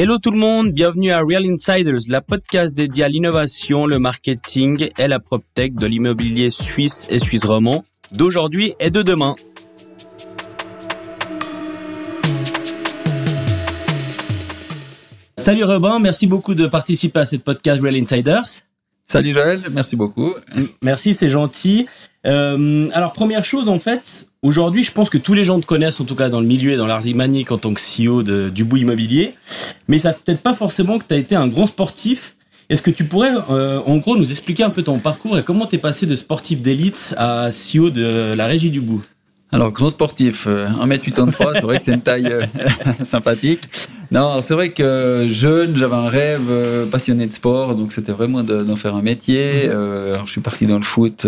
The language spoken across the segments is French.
Hello tout le monde, bienvenue à Real Insiders, la podcast dédiée à l'innovation, le marketing et la PropTech de l'immobilier suisse et suisse romand d'aujourd'hui et de demain. Salut Robin, merci beaucoup de participer à cette podcast Real Insiders. Salut Joël, merci beaucoup. Merci, c'est gentil. Euh, alors première chose en fait, aujourd'hui je pense que tous les gens te connaissent en tout cas dans le milieu et dans l'art en tant que CEO de, du bout immobilier, mais ça peut-être pas forcément que tu as été un grand sportif. Est-ce que tu pourrais euh, en gros nous expliquer un peu ton parcours et comment tu es passé de sportif d'élite à CEO de la régie du bout alors, grand sportif, 1m83, euh, c'est vrai que c'est une taille euh, sympathique. Non, c'est vrai que jeune, j'avais un rêve euh, passionné de sport, donc c'était vraiment d'en faire un métier. Mhm. alors, je suis parti dans le foot.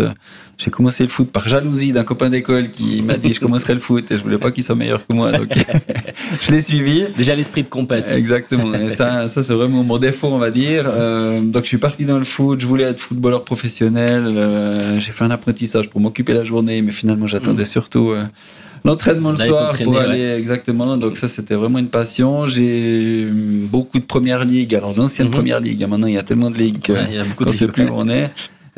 J'ai commencé le foot par jalousie d'un copain d'école qui m'a dit je commencerai le foot et je voulais pas qu'il soit meilleur que moi, donc je l'ai suivi. Déjà l'esprit de compète. Exactement. Et ça, ça c'est vraiment mon défaut, on va dire. donc, je suis parti dans le foot. Je voulais être footballeur professionnel. J'ai fait un apprentissage pour m'occuper la journée, mais finalement, j'attendais mhm. surtout euh, l'entraînement le soir pour aller exactement. Donc ça, c'était vraiment une passion. J'ai beaucoup de première ligue. Alors l'ancienne mhm. première ligue. Maintenant, il y a tellement de ligues qu'on ne sait plus où on est.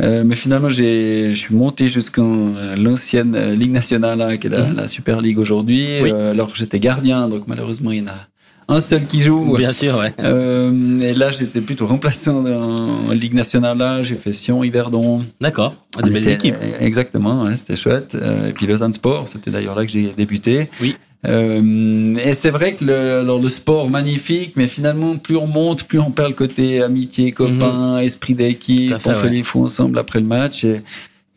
Euh, mais finalement, je suis monté jusqu'en euh, l'ancienne Ligue nationale, hein, qui est la, mhm. Super Ligue aujourd'hui. alors j'étais gardien, donc malheureusement, il y en a un seul qui joue. Bien sûr, ouais. Euh, et là, j'étais plutôt remplaçant en Ligue nationale. Là, j'ai fait Sion, Yverdon. D'accord. Des belles équipes. Exactement, c'était chouette. Euh, et puis Lausanne Sport, c'était d'ailleurs là que j'ai débuté. Oui. Euh, et c'est vrai que le, alors le sport magnifique, mais finalement plus on monte, plus on perd le côté amitié, copain, mhm. esprit d'équipe. On fait les fous ensemble après le match. Et,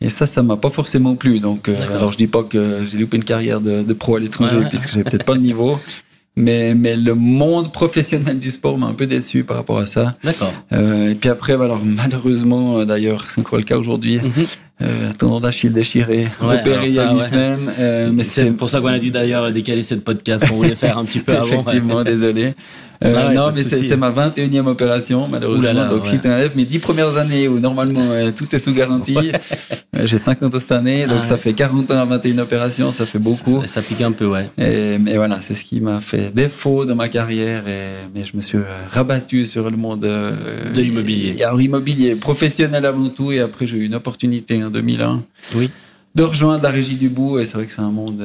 et ça, ça m'a pas forcément plu. Donc, alors je dis pas que j'ai loupé une carrière de, de pro à l'étranger, puisque j'ai peut-être pas le niveau. Mais, mais le monde professionnel du sport m'a un peu déçu par rapport à ça. D'accord. Euh, et puis après, alors malheureusement, euh, d'ailleurs, c'est encore le cas aujourd'hui, mhm. Euh, tendon d'Achille déchiré, opéré il y a huit semaines. Euh, mais c'est pour ça qu'on a dû d'ailleurs décaler cette podcast qu'on voulait faire un petit peu avant. Effectivement, désolé. Euh, ah non, mais c'est ma 21e opération, malheureusement. Donc, si tu enlèves mes 10 premières années où normalement euh, tout est sous garantie, euh, j'ai 50 ans cette année, donc ah ça fait 40 ans à 21 opérations, ça fait beaucoup. Ça, pique un peu, ouais. Et, voilà, c'est ce qui m'a fait défaut dans ma carrière, et, mais je me suis rabattu sur le monde de l'immobilier. Immobilier, professionnel avant tout, et après j'ai eu une opportunité en 2001. Oui. De rejoindre la régie du bout, et c'est vrai que c'est un monde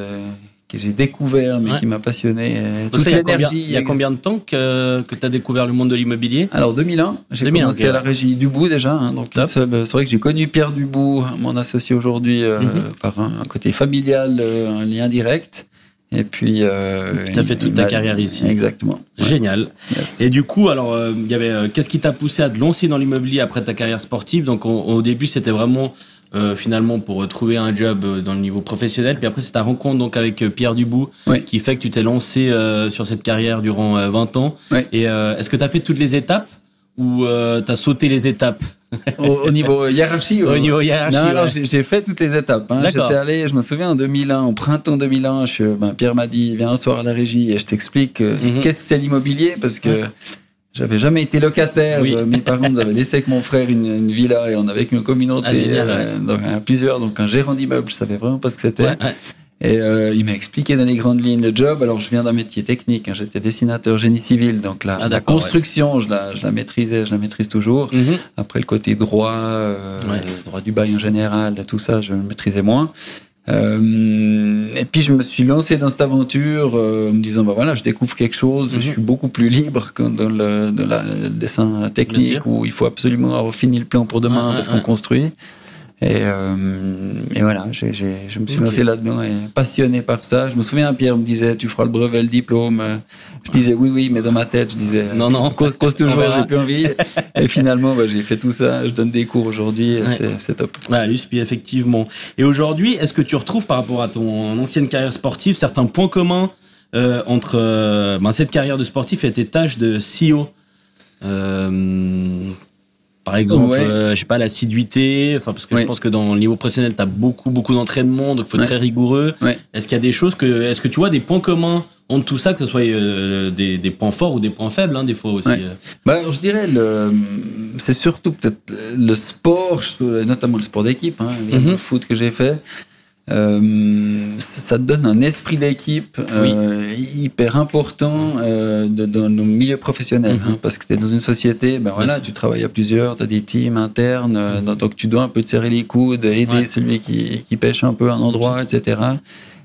que j'ai découvert, mais qui m'a passionné. Euh, toute l'énergie. Il y a combien de temps que, que tu as découvert le monde de l'immobilier? Alors 2001, j'ai commencé à la régie Dubout déjà. Hein, donc c'est vrai que j'ai connu Pierre Dubout, mon associé aujourd'hui, euh, mhm. par un, côté familial, euh, un lien direct. Et puis, tu as fait toute ta carrière ici. Exactement. Génial. Et du coup, alors, il y avait, qu'est-ce qui t'a poussé à te lancer dans l'immobilier après ta carrière sportive? Donc, au début, c'était vraiment euh, finalement pour trouver un job euh, dans le niveau professionnel. Puis après, c'est ta rencontre donc avec euh, Pierre Dubout qui fait que tu t'es lancé sur cette carrière durant 20 ans. Et est-ce que tu as fait toutes les étapes ou tu as sauté les étapes? Au, niveau hiérarchie Au niveau hiérarchie. Non, non j'ai fait toutes les étapes. Hein. J'étais allé, je me souviens en 2001, au printemps 2001, je, ben, Pierre m'a dit viens un soir à la régie et je t'explique mhm. qu'est-ce que c'est l'immobilier parce que j'avais jamais été locataire. Euh, mes parents nous avaient laissé avec mon frère une, une villa et on avait une communauté ah, euh, donc, plusieurs. Donc un gérant d'immeuble, je savais vraiment pas ce que c'était. Et euh, il m'a expliqué dans les grandes lignes le job. Alors je viens d'un métier technique. Hein. J'étais dessinateur génie civil, donc la, ah, la construction, je, la, je la maîtrisais, je la maîtrise toujours. Mhm. Après le côté droit, euh, droit du bail en général, tout ça, je le maîtrisais moins. Euh, et puis je me suis lancé dans cette aventure euh, en me disant bah voilà je découvre quelque chose, je mhm. suis beaucoup plus libre que dans le, dans le dessin technique où il faut absolument avoir fini le plan pour demain parce qu'on construit. Et, euh, et voilà, je me suis lancé là-dedans et passionné par ça. Je me souviens, Pierre me disait, tu feras le brevet, le diplôme. Je disais oui, oui, mais dans ma tête, je disais non, non, cause toujours, j'ai plus envie. et finalement, bah, j'ai fait tout ça. Je donne des cours aujourd'hui, c'est top. Ouais, puis effectivement. Et aujourd'hui, est-ce que tu retrouves par rapport à ton ancienne carrière sportive certains points communs euh, entre euh, ben, cette carrière de sportif et tes tâches de CEO euh, par exemple, euh, je sais pas, l'assiduité, enfin parce que je pense que dans le niveau professionnel, tu as beaucoup beaucoup d'entraînement, donc faut être très rigoureux. Est-ce qu'il y a des choses que est-ce que tu vois des points communs entre tout ça que ce soit euh, des, des, points forts ou des points faibles hein, des fois aussi. Euh? Bah, je dirais le c'est surtout peut-être le sport, notamment le sport d'équipe, hein, le mhm. foot que j'ai fait. Euh, ça te donne un esprit d'équipe euh, hyper important euh, dans le milieu professionnel. Mhm. hein, parce que tu es dans une société, ben voilà, tu travailles à plusieurs, tu as des teams internes, mhm. donc tu dois un peu te serrer les coudes, aider celui qui, qui, pêche un peu un endroit, etc.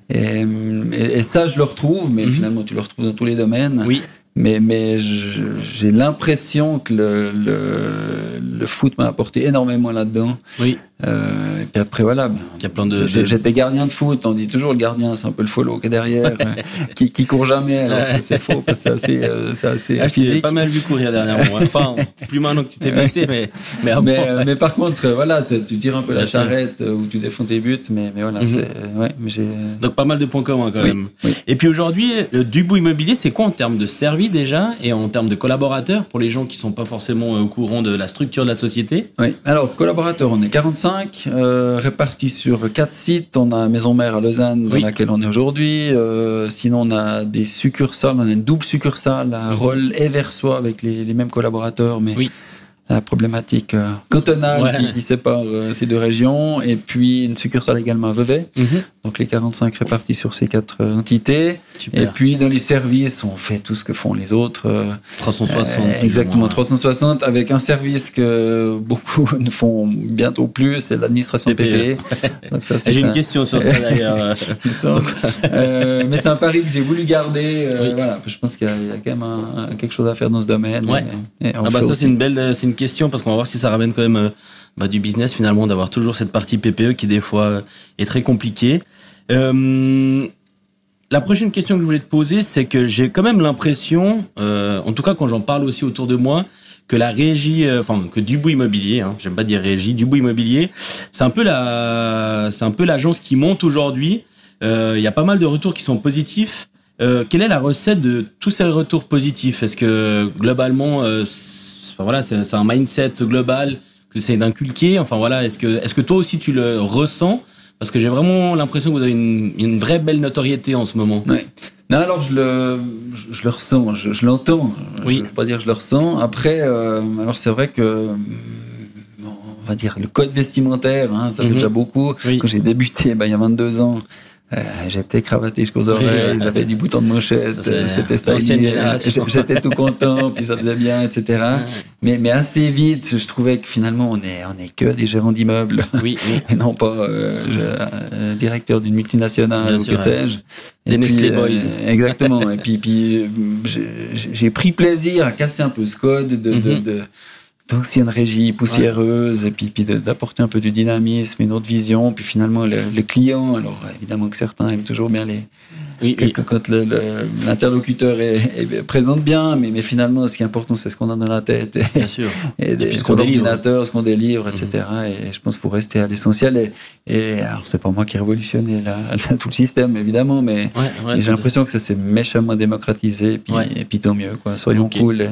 Et, et, ça, je le retrouve, mais mhm. finalement, tu le retrouves dans tous les domaines. Oui. Mais, mais j'ai l'impression que le, le, le foot m'a apporté énormément là-dedans. Oui. Euh, et puis après, voilà. Ben, Il y a plein de. J'étais gardien de foot. On dit toujours le gardien, c'est un peu le follow qui est derrière, euh, qui, qui court jamais. Alors c'est faux, c'est assez, euh, assez ah, physique. pas mal vu courir dernièrement. Enfin, plus maintenant que tu t'es blessé, mais mais, mais, euh, mais, par contre, voilà, tu tires un peu la charrette ou tu défends tes buts, mais, mais voilà, mm -hmm. ouais, mais j'ai. Donc pas mal de points communs quand même. Et puis aujourd'hui, le Dubout Immobilier, c'est quoi en termes de service déjà et en termes de collaborateurs pour les gens qui sont pas forcément au courant de la structure de la société? Oui. Alors collaborateurs, on est 45 euh, répartis sur quatre sites. On a Maison Mère à Lausanne, dans laquelle on est aujourd'hui. Euh, sinon, on a des succursales. On a une double succursale à Roll et Versoix avec les, les mêmes collaborateurs, mais oui la problématique euh, cantonale qui, sépare euh, ces deux régions, et puis une succursale également à Vevey. Mhm. Donc les 45 répartis sur ces quatre euh, entités. Et puis dans les services, on fait tout ce que font les autres. 360. exactement, 360, avec un service que beaucoup ne font bientôt plus, c'est l'administration PPE. E. j'ai une question sur ça d'ailleurs. mais c'est un pari que j'ai voulu garder. Voilà, je pense qu'il y, a quand même quelque chose à faire dans ce domaine. ah bah ça c'est une belle, c'est une question parce qu'on va voir si ça ramène quand même euh, bah, du business finalement d'avoir toujours cette partie PPE qui des fois euh, est très compliquée. Euh, la prochaine question que je voulais te poser, c'est que j'ai quand même l'impression, en tout cas quand j'en parle aussi autour de moi, que la régie, enfin que Dubois Immobilier, hein, j'aime pas dire régie, Dubois Immobilier, c'est un peu la, c'est un peu l'agence qui monte aujourd'hui. Il y a pas mal de retours qui sont positifs. quelle est la recette de tous ces retours positifs? Est-ce que globalement voilà, c'est un mindset global que tu essaies d'inculquer. Enfin voilà, est-ce que, est-ce que toi aussi tu le ressens? Parce que j'ai vraiment l'impression que vous avez une, une, vraie belle notoriété en ce moment. Ouais. Non, alors je le, je, le ressens, je, l'entends. Oui. Je ne veux pas dire je le ressens. Après, euh, alors c'est vrai que on va dire le code vestimentaire, hein, ça fait mhm. déjà beaucoup. Quand j'ai débuté, ben, il y a 22 ans, euh, j'étais cravaté jusqu'aux oreilles, j'avais des boutons de mochette, c'était stylish, j'étais tout content, puis ça faisait bien, etc. Mais, mais assez vite, je trouvais que finalement, on est, on est que des gérants d'immeubles, oui, et non pas euh, euh, directeur d'une multinationale ou que sais-je. Des Nestlé Boys. exactement. et puis, puis j'ai pris plaisir à casser un peu ce code de, de, mhm. de d'anciennes régies poussiéreuses et puis, puis d'apporter un peu de dynamisme, une autre vision. Puis finalement, les clients, alors évidemment que certains aiment toujours bien les. Oui, quand l'interlocuteur est, présente bien, mais, mais finalement, ce qui est important, c'est ce qu'on a dans la tête. Et, bien sûr. Et, ce qu'on ordinateur, ce qu'on délivre, etc. Et je pense qu'il faut rester à l'essentiel. Et, alors, c'est pas moi qui ai révolutionné tout le système, évidemment, mais, j'ai l'impression que ça s'est méchamment démocratisé. Et puis, et puis tant mieux, quoi. Soyons cool.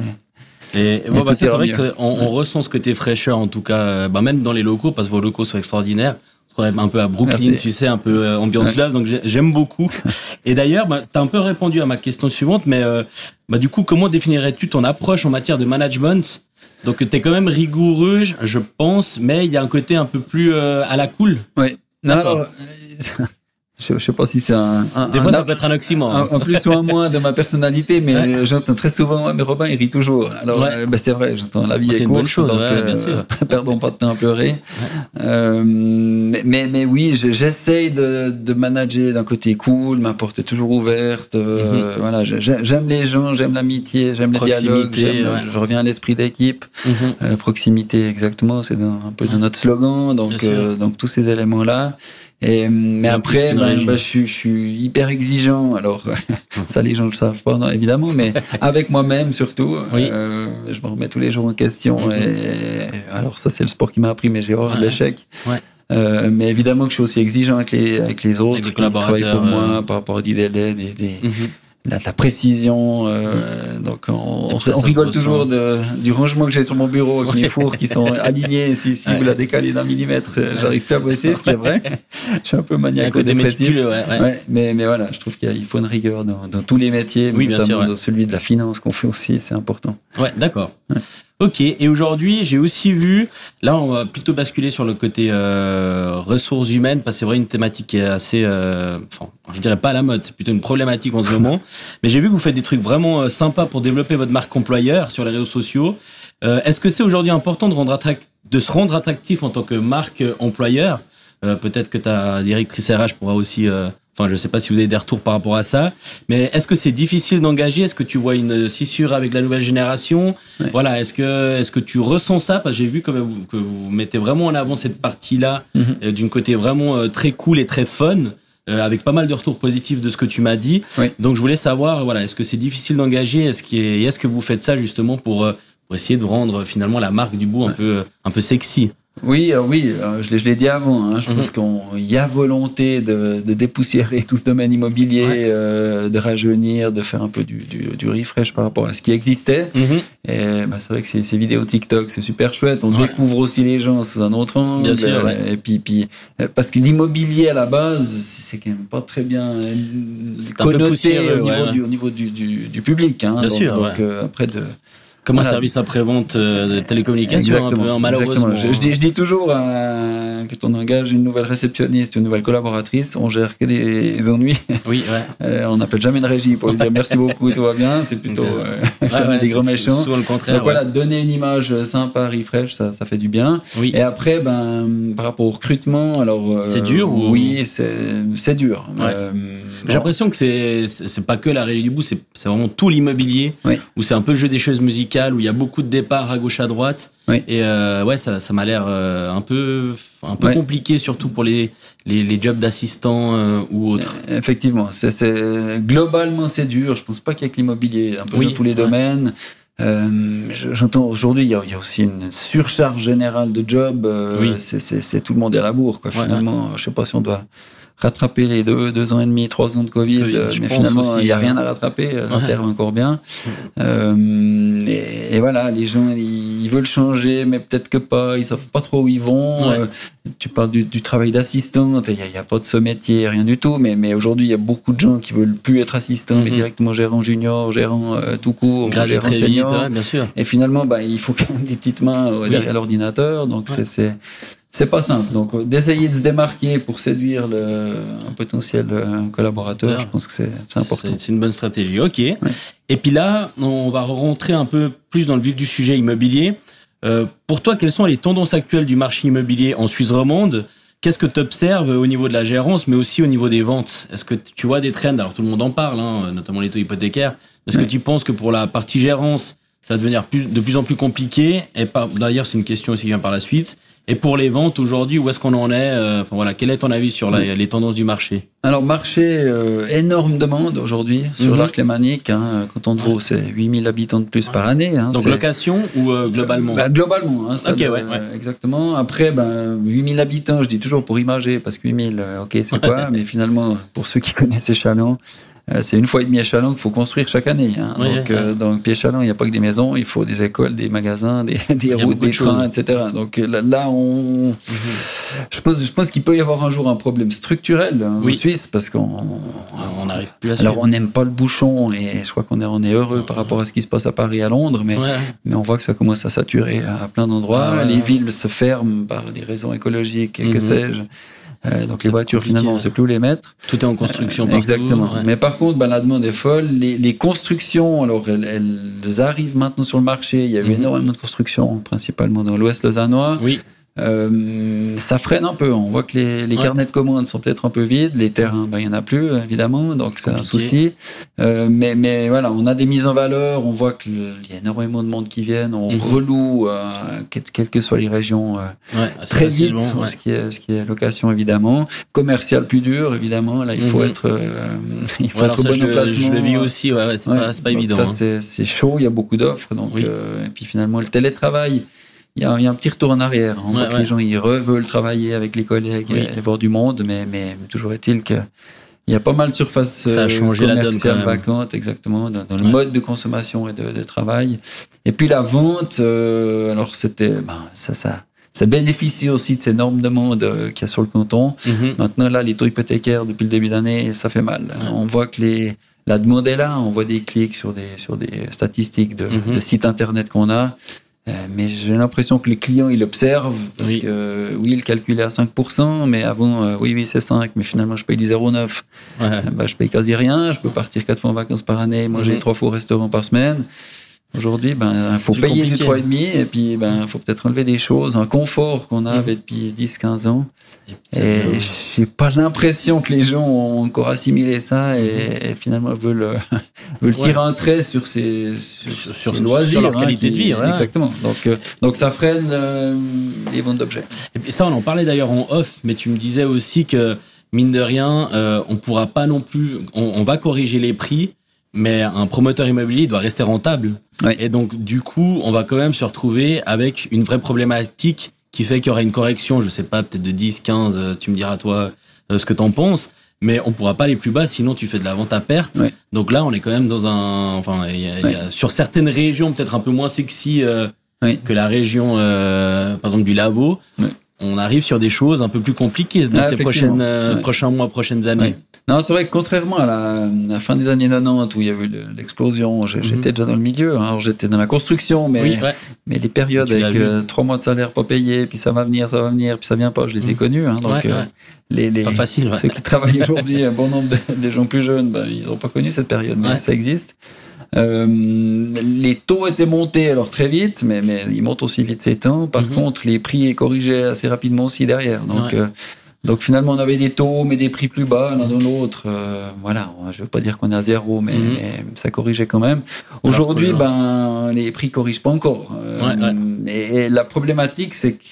Et, bon, bah, c'est vrai qu'on on ressent ce côté fraîcheur, en tout cas, euh, bah, même dans les locaux, parce que vos locaux sont extraordinaires. Un peu à Brooklyn, tu sais, un peu euh, ambiance love, donc j'aime beaucoup. Et d'ailleurs, bah, tu as un peu répondu à ma question suivante, mais euh, bah, du coup, comment définirais-tu ton approche en matière de management? Donc, tu es quand même rigoureux, je pense, mais il y a un côté un peu plus à la cool. Oui. Alors, je, ne sais pas si c'est un, un, Des fois, ça peut être un oxymore. Un, plus ou un moins de ma personnalité, mais j'entends très souvent, ouais, mais Robin, il rit toujours. Alors, euh, ben, c'est vrai, j'entends la vie est, est courte, chose, donc, euh, perdons pas de temps à pleurer. Euh, mais, mais oui, j'essaye de, de manager d'un côté cool, ma porte est toujours ouverte. Euh, mm-hmm. Voilà, j'aime les gens, j'aime l'amitié, j'aime les dialogues, je reviens à l'esprit d'équipe. Mm-hmm. euh, proximité, exactement, c'est un peu de notre slogan. Donc, euh, donc tous ces éléments-là. Et, mais après, ben, ben, je, suis, je, suis hyper exigeant. Alors, ça, les gens ne le savent pas, non, évidemment, mais avec moi-même surtout. Oui. Euh, je me remets tous les jours en question. Mm-hmm. et, alors, ça, c'est le sport qui m'a appris, mais j'ai horreur d'échecs. Ouais. Euh, mais évidemment que je suis aussi exigeant avec les, avec les autres, avec les collaborateurs, qui travaillent pour moi par rapport à des délais, des, des, mm-hmm la, la précision. Euh, donc on, on, rigole toujours de, du rangement que j'ai sur mon bureau avec mes fours qui sont alignés. Si, si vous la décalez d'un millimètre, euh, j'arrive plus à bosser, ce qui est vrai. je suis un peu maniaco-dépressif. Ouais, ouais. mais, mais voilà, je trouve qu'il faut une rigueur dans, dans tous les métiers, oui, notamment sûr, dans celui de la finance qu'on fait aussi, c'est important. Ouais, d'accord. Ok, et aujourd'hui, j'ai aussi vu, là, on va plutôt basculer sur le côté euh, ressources humaines, parce que c'est vrai une thématique qui est assez, euh, enfin, je dirais pas à la mode, c'est plutôt une problématique en ce moment. Mais j'ai vu que vous faites des trucs vraiment euh, sympas pour développer votre marque employeur sur les réseaux sociaux. Euh, Est-ce que c'est aujourd'hui important de, rendre de se rendre attractif en tant que marque employeur? Euh, Peut-être que ta directrice RH pourra aussi Enfin, je ne sais pas si vous avez des retours par rapport à ça, mais est-ce que c'est difficile d'engager? Est-ce que tu vois une scissure avec la nouvelle génération? Voilà, est-ce que est-ce que tu ressens ça? Parce que j'ai vu que vous, que vous mettez vraiment en avant cette partie-là, mm -hmm. d'une côté vraiment euh, très cool et très fun. Euh, avec pas mal de retours positifs de ce que tu m'as dit. Oui. Donc je voulais savoir, voilà, est-ce que c'est difficile d'engager? Est-ce qu est, est-ce que vous faites ça justement pour, euh, pour essayer de rendre finalement la marque du bout un peu un peu sexy? Oui, euh, oui, euh, je l'ai dit avant. Hein, je mm -hmm. pense qu'il y a volonté de, de, dépoussiérer tout ce domaine immobilier, ouais. euh, de rajeunir, de faire un peu du, du, du, refresh par rapport à ce qui existait. Mm -hmm. Et bah, c'est vrai que ces, ces, vidéos TikTok, c'est super chouette. On ouais. découvre aussi les gens sous un autre angle. Bien sûr, ouais. Et puis, puis parce que l'immobilier à la base, c'est quand même pas très bien connoté au niveau, du, au niveau du, du, public. Hein, bien donc, sûr, donc après de comme voilà. un service après-vente de télécommunication, Exactement. un peu, malheureusement. Je, je, dis, je, dis, toujours euh, que on engage une nouvelle réceptionniste, une nouvelle collaboratrice, on gère que des ennuis. Oui, ouais. euh, on n'appelle jamais une régie pour lui dire merci beaucoup, tout va bien. C'est plutôt euh, ouais, ouais, des gros méchants. Souvent le contraire. Donc voilà, donner une image sympa, refresh, ça, ça fait du bien. Oui. Et après, ben, par rapport au recrutement, alors. euh, c'est dur ou... Oui, c'est dur. Euh, J'ai l'impression que c'est pas que la réalité du bout, c'est vraiment tout l'immobilier, oui. où c'est un peu le jeu des choses musicales où il y a beaucoup de départs à gauche à droite. Oui. Et euh, ouais, ça, ça m'a l'air euh, un peu, un peu Ouais. compliqué, surtout pour les, les, les jobs d'assistant euh, ou autres. Effectivement, c'est c'est- globalement c'est dur. Je pense pas qu'il y ait que l'immobilier, un peu Oui, dans tous les ouais. domaines. Euh, je- J'entends aujourd'hui, il y, a- aussi une surcharge générale de jobs. euh, Oui. c'est- C'est c'est tout le monde est à la bourre. Quoi. Ouais, Finalement, je sais pas si on doit rattraper les deux, deux ans et demi, trois ans de Covid, Oui, euh, mais finalement, il n'y a ouais. rien à rattraper. euh, Ouais. Terre va encore bien. Euh, et, et voilà, les gens, ils, ils veulent changer, mais peut-être que pas. Ils savent pas trop où ils vont. Ouais. Euh, tu parles du, du travail d'assistante. Il n'y a, pas de ce métier, rien du tout. Mais, mais aujourd'hui, il y a beaucoup de gens qui veulent plus être assistants, mais Mhm. directement gérant junior, gérant euh, tout court, gérant très vite, senior. ouais, bien sûr. Et finalement, bah, il faut quand même des petites mains derrière l'ordinateur. Donc, Ouais. c'est- c'est pas simple. Donc, euh, d'essayer de se démarquer pour séduire le, un potentiel euh, collaborateur, je pense que c'est important. C'est une bonne stratégie. Ok. Et puis là, on va rentrer un peu plus dans le vif du sujet immobilier. Euh, pour toi, quelles sont les tendances actuelles du marché immobilier en Suisse romande? Qu'est-ce que tu observes au niveau de la gérance, mais aussi au niveau des ventes? Est-ce que tu vois des trends? Alors tout le monde en parle, hein, notamment les taux hypothécaires. Est-ce que tu penses que pour la partie gérance, ça va devenir plus, de plus en plus compliqué? Et par- d'ailleurs, c'est une question aussi qui vient par la suite. Et pour les ventes aujourd'hui, où est-ce qu'on en est Euh, Enfin voilà, quel est ton avis sur la- les tendances du marché? Alors, marché, euh, énorme demande aujourd'hui sur Mhm. l'arc lémanique. Hein, quand on vaut, c'est 8000 habitants de plus par année. Hein, Donc location ou euh, globalement? Bah, globalement, hein, ça, Ok, ouais, ouais. exactement. Après, ben, 8000 habitants, je dis toujours pour imager, parce que 8000, euh, ok, c'est quoi Mais finalement, pour ceux qui connaissent Échalon, euh, c'est une fois et demi Échalon qu'il faut construire chaque année. Hein. Donc, ouais. euh, donc, puis Échalon, il n'y a pas que des maisons, il faut des écoles, des magasins, des, des routes, de des trains, choses. etc. Donc euh, là, là, on, je pense, je pense qu'il peut y avoir un jour un problème structurel hein, Oui. en Suisse, parce qu'on On n'arrive plus à alors on n'aime pas le bouchon et je crois qu'on est, on est heureux par rapport à ce qui se passe à Paris et à Londres, mais Ouais. mais on voit que ça commence à saturer à plein d'endroits. Ah ouais, les ouais. villes se ferment par des raisons écologiques et que Mhm. sais-je. Euh, donc les voitures finalement on ne sait plus où les mettre. Tout est en construction Euh. Exactement. Ouais. Mais par contre, ben, la demande est folle. Les, les constructions, alors elles, elles arrivent maintenant sur le marché. Il y a eu Mhm. énormément de constructions, principalement dans l'Ouest lausannois. Oui, Euh, ça freine un peu. On voit que les, les Ouais. carnets de commandes sont peut-être un peu vides. Les terrains, ben, il y en a plus, évidemment. Donc, c'est un souci. Euh, mais, mais voilà, on a des mises en valeur. On voit qu'il y a énormément de monde qui viennent. On Mhm. reloue, euh, quelles que soient les régions, euh, ouais, très vite. ouais. Ce, qui est, ce qui est location, évidemment. Commercial plus dur, évidemment. Là, il faut Mhm. être, euh, il faut être ça, bon je, emplacement. je le vis aussi, ouais, ouais, c'est pas, pas évident. Ça, hein. c'est- c'est chaud, il y a beaucoup d'offres. Donc, Oui. euh, et puis finalement, le télétravail, il y, a, il y a un petit retour en arrière. On voit Ouais, que les gens, ils veulent travailler avec les collègues Oui. et, et voir du monde, mais, mais toujours est-il que il y a pas mal de surfaces Ça a euh, changé la donne, quand même. vacantes, exactement, dans, dans le Ouais. mode de consommation et de, de travail. Et puis la vente, euh, alors c'était, ben, ça, ça, ça bénéficie aussi de ces normes de monde euh, qu'il y a sur le canton. Mhm. Maintenant, là, les taux hypothécaires, depuis le début d'année, ça fait mal. On voit que les, la demande est là, on voit des clics sur des, sur des statistiques de, Mhm. de sites internet qu'on a. Euh, mais j'ai l'impression que les clients, ils observent. Parce oui. que, oui, ils calculaient à 5%, mais avant, euh, oui, oui, c'est 5, mais finalement, je paye du 0,9. Ouais. Euh, bah, je paye quasi rien. Je peux partir quatre fois en vacances par année, manger mhm. trois fois au restaurant par semaine. Aujourd'hui, ben, faut payer du 3,5 et puis, ben, faut peut-être enlever des choses, un confort qu'on avait mhm. depuis 10, 15 ans. Et, j'ai pas l'impression que les gens ont encore assimilé ça et, finalement veulent, veulent tirer un trait sur ces, sur, sur, loisirs, leur hein, qualité de vie. Exactement. Donc, euh, donc ça freine euh, les ventes d'objets. Et puis ça, on en parlait d'ailleurs en off, mais tu me disais aussi que, mine de rien, euh, on pourra pas non plus, on va corriger les prix, mais un promoteur immobilier doit rester rentable. Et donc, du coup, on va quand même se retrouver avec une vraie problématique qui fait qu'il y aura une correction, je sais pas, peut-être de 10, 15, euh, tu me diras toi euh, ce que t'en penses, mais on pourra pas aller plus bas, sinon tu fais de la vente à perte. Donc là, on est quand même dans un, enfin, sur certaines régions peut-être un peu moins sexy euh, que la région, par exemple du Lavaux. On arrive sur des choses un peu plus compliquées dans ces prochaines, prochains mois, prochaines années. Non, c'est vrai que contrairement à la, fin des années 90 où il y a eu l'explosion, mhm. j'étais déjà dans le milieu. Hein. Alors j'étais dans la construction, mais, mais les périodes avec euh, trois mois de salaire pas payé, puis ça va venir, ça va venir, puis ça vient pas, je les ai mhm. connus. Hein. donc euh, les, les, pas facile, ceux qui travaillent aujourd'hui, un bon nombre de, des gens plus jeunes, ben, ils n'ont pas connu cette période, mais ça existe. Euh, les taux étaient montés alors très vite, mais, mais ils montent aussi vite ces temps. Par mhm. contre, les prix est corrigé assez rapidement aussi derrière. Donc donc finalement, on avait des taux, mais des prix plus bas l'un dans l'autre. Euh, voilà, je veux pas dire qu'on est à zéro, mais, mhm. ça corrigeait quand même. Aujourd'hui, ben les prix corrigent pas encore. Euh, et, la problématique, c'est que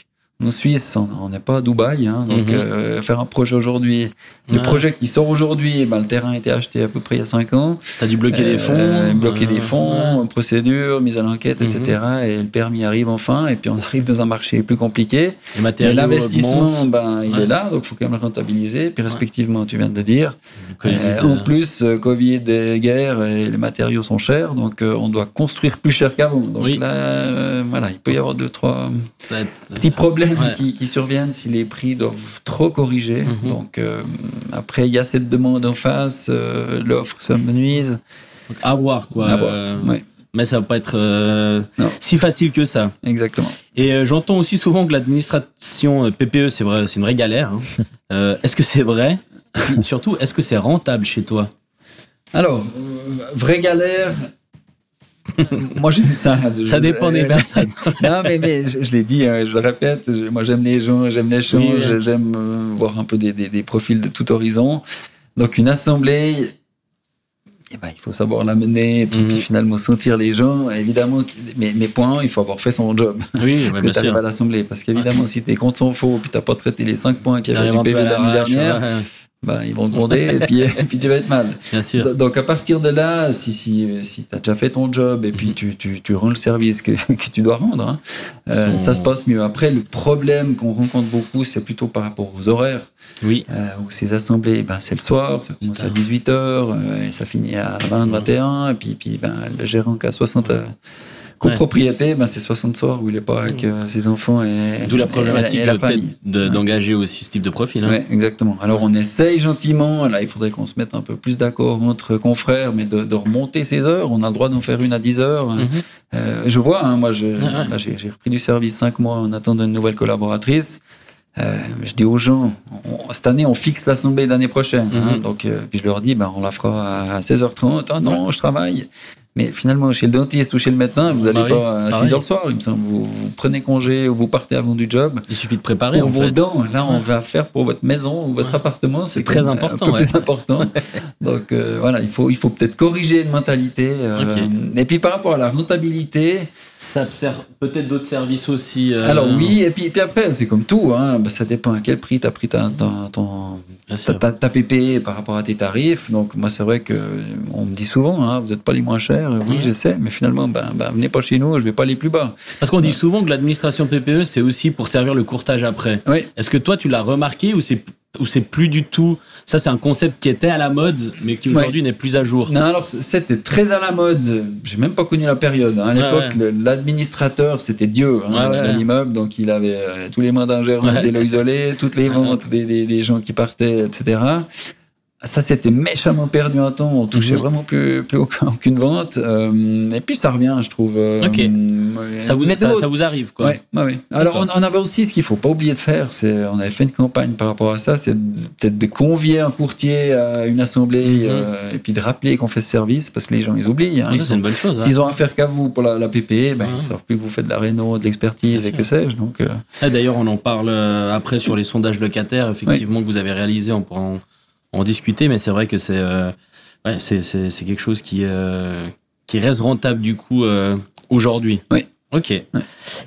en Suisse, on n'est pas à Dubaï, hein, donc mhm. euh, faire un projet aujourd'hui, le projet qui sort aujourd'hui, ben, le terrain a été acheté à peu près il y a 5 ans. Tu as dû bloquer des fonds. Euh, bloquer des fonds, procédure, mise à l'enquête, etc. Mhm. Et le permis arrive enfin, et puis on arrive dans un marché plus compliqué. L'investissement, ben, il est là, donc il faut quand même le rentabiliser. Puis respectivement, tu viens de le dire. Euh, en plus, Covid et guerre, et les matériaux sont chers, donc on doit construire plus cher qu'avant. Donc là, voilà, il peut y avoir deux, trois petits problèmes qui, surviennent si les prix doivent trop corriger. Mhm. Donc euh, après, il y a cette demande en face, euh, l'offre ça me nuise. À voir quoi. Euh, mais ça va pas être si facile que ça. Exactement. Et j'entends aussi souvent que l'administration PPE, c'est vrai, c'est une vraie galère. Hein. est-ce que c'est vrai? Surtout, est-ce que c'est rentable chez toi? Alors, vraie galère, moi j'aime ça. ça dépend des personnes. non mais, mais je, l'ai dit, hein, je le répète, moi j'aime les gens, j'aime les choses, j'aime euh, voir un peu des, des, profils de tout horizon. Donc une assemblée, eh ben, il faut savoir l'amener, et puis, mhm. finalement sentir les gens. Évidemment, mais, mais point, il faut avoir fait son job. Oui, que tu arrives à l'assemblée. Parce qu'évidemment, si tes comptes sont faux, puis tu n'as pas traité les 5 points qu'il y avait du PV l'année dernière, ben, ils vont gronder et puis, et puis tu vas être mal. Bien sûr. Donc à partir de là, si, si, si tu as déjà fait ton job et puis mhm. tu, tu, tu rends le service que, que tu dois rendre, hein, euh, ça se passe mieux. Après, le problème qu'on rencontre beaucoup, c'est plutôt par rapport aux horaires. Oui. Euh, où ces assemblées, ben, c'est le soir, ça commence à 18h euh, et ça finit à 20, 21, et puis, puis ben, le gérant qui a 60 Copropriété, ben c'est 60 soirs où il n'est pas avec euh, ses enfants et D'où la problématique d'engager aussi ce type de profil. Hein. Oui, exactement. Alors on essaye gentiment, là il faudrait qu'on se mette un peu plus d'accord entre confrères, mais de, de, remonter ces heures. On a le droit d'en faire une à 10 heures. Mhm. euh, je vois, hein, moi j'ai repris du service 5 mois en attendant une nouvelle collaboratrice. Euh, je dis aux gens, cette année, on fixe l'assemblée l'année prochaine. Hein, mhm. donc, euh, puis je leur dis, ben, on la fera à 16h30. Ah non, je travaille. Mais finalement, chez le dentiste ou chez le médecin, vous n'allez pas à 6 h le soir, il me semble. Vous, prenez congé ou vous partez avant du job. Il suffit de préparer. Pour vos dents, là, on va faire pour votre maison ou votre appartement. C'est très important. Un peu plus important. Donc euh, voilà, il faut, il faut peut-être corriger une mentalité. Euh, et puis par rapport à la rentabilité, ça sert peut-être d'autres services aussi. Euh, Alors oui, et puis, puis après, c'est comme tout, hein, bah, ça dépend à quel prix tu as pris ta, ta, ta, PP par rapport à tes tarifs. Donc moi, c'est vrai que on me dit souvent, hein, vous n'êtes pas les moins chers. Oui, je sais, mais finalement, ben, ben, venez pas chez nous, je vais pas aller plus bas. Parce qu'on dit souvent que l'administration PPE, c'est aussi pour servir le courtage après. Oui. Est-ce que toi, tu l'as remarqué ou c'est ou c'est plus du tout ça c'est un concept qui était à la mode mais qui aujourd'hui n'est plus à jour. Non alors c'était très à la mode. J'ai même pas connu la période hein. à l'époque l'administrateur c'était Dieu hein, dans l'immeuble donc il avait euh, tous les mains d'un étaient isolé toutes les ventes des, des, des, gens qui partaient etc ça c'était méchamment perdu un temps, on touchait mhm. vraiment plus, plus aucune vente. Euh, et puis ça revient, je trouve. Euh, ok. ça, vous, ça, vous arrive, quoi. Ouais, ouais, Alors on, avait aussi ce qu'il faut pas oublier de faire, c'est on avait fait une campagne par rapport à ça, c'est peut-être de convier un courtier à une assemblée mhm. euh, et puis de rappeler qu'on fait ce service parce que les gens ils oublient. Hein, ça c'est une bonne chose. S'ils ont affaire qu'à vous pour la, la PPE, ben, ils savent plus que vous faites de la réno, de l'expertise et que sais-je. Donc. Ah, d'ailleurs on en parle après sur les sondages locataires, effectivement que vous avez réalisé, on pourra en en discuter, mais c'est vrai que c'est euh, ouais, c'est quelque chose qui, euh, qui reste rentable du coup euh, aujourd'hui. Oui. Ok.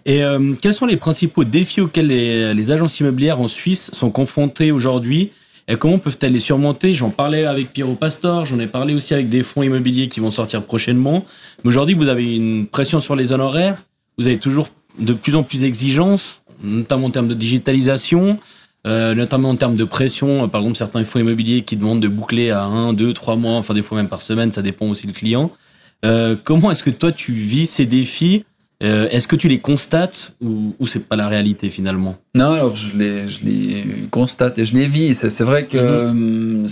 Et quels sont les principaux défis auxquels les, les, agences immobilières en Suisse sont confrontées aujourd'hui et comment peuvent-elles les surmonter? J'en parlais avec Pierrot Pastor, j'en ai parlé aussi avec des fonds immobiliers qui vont sortir prochainement. Mais aujourd'hui, vous avez une pression sur les honoraires, vous avez toujours de plus en plus d'exigences, notamment en termes de digitalisation. Euh, notamment en termes de pression. Euh, par exemple, certains fonds immobiliers qui demandent de boucler à 1, 2, 3 mois, enfin des fois même par semaine, ça dépend aussi du client. Euh, comment est-ce que toi tu vis ces défis? Est-ce que tu les constates ou, ou c'est pas la réalité finalement? Non, alors je les, je les constate et je les vis. C'est vrai que mhm.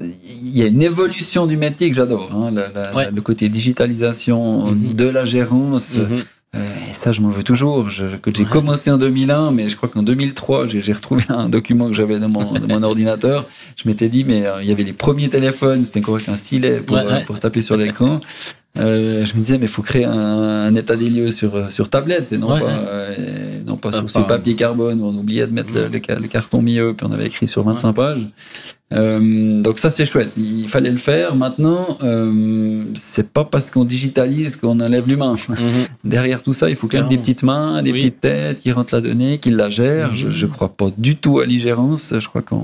il y a une évolution du métier que j'adore. Hein, le côté digitalisation mhm. de la gérance. Mhm. Euh, et ça, je m'en veux toujours. J'ai commencé en 2001, mais je crois qu'en 2003, j'ai retrouvé un document que j'avais dans mon, mon ordinateur. Je m'étais dit, mais euh, il y avait les premiers téléphones, c'était encore avec un stylet pour, pour taper sur l'écran. Euh, je me disais, mais il faut créer un, état des lieux sur, sur tablette et non pas, non pas sur ce papier carbone où on oubliait de mettre le, le, carton milieu, puis on avait écrit sur 25 pages. Euh, donc ça c'est chouette, il fallait le faire. Maintenant, euh, c'est pas parce qu'on digitalise qu'on enlève l'humain. Mhm. Derrière tout ça, il faut quand même des petites mains, des petites têtes qui rentrent la donnée, qui la gèrent. Je, je crois pas du tout à l'igérance. Je crois qu'on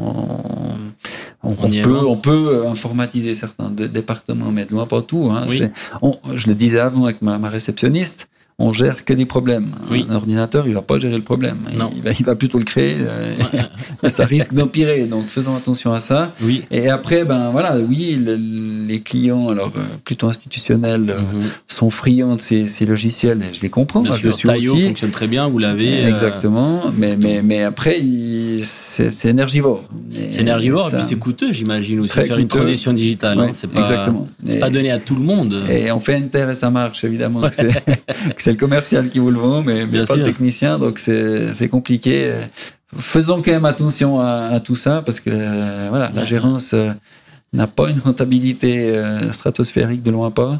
on, peut, on peut informatiser certains départements, mais de loin pas tout. Hein. je le disais avant avec ma, ma réceptionniste on gère que des problèmes. Un ordinateur, il va pas gérer le problème. Il, va, il, va, plutôt le créer. Euh, ça risque d'empirer. Donc, faisons attention à ça. Oui. Et après, ben voilà, oui, les clients, alors euh, plutôt institutionnels, euh, mhm. Sont friands de ces, logiciels. Et je les comprends. Moi, je Taillot fonctionne très bien. Vous l'avez. Exactement. Mais, mais, mais après, c'est énergivore. C'est énergivore et, puis c'est coûteux, j'imagine aussi faire une transition digitale. Hein. c'est pas, exactement. C'est pas donné à tout le monde. Et on fait Enter et ça marche évidemment. c'est le commercial qui vous le vend, mais, pas le technicien, donc c'est compliqué. Faisons quand même attention à, tout ça, parce que euh, voilà, la gérance euh, n'a pas une rentabilité euh, stratosphérique de loin pas.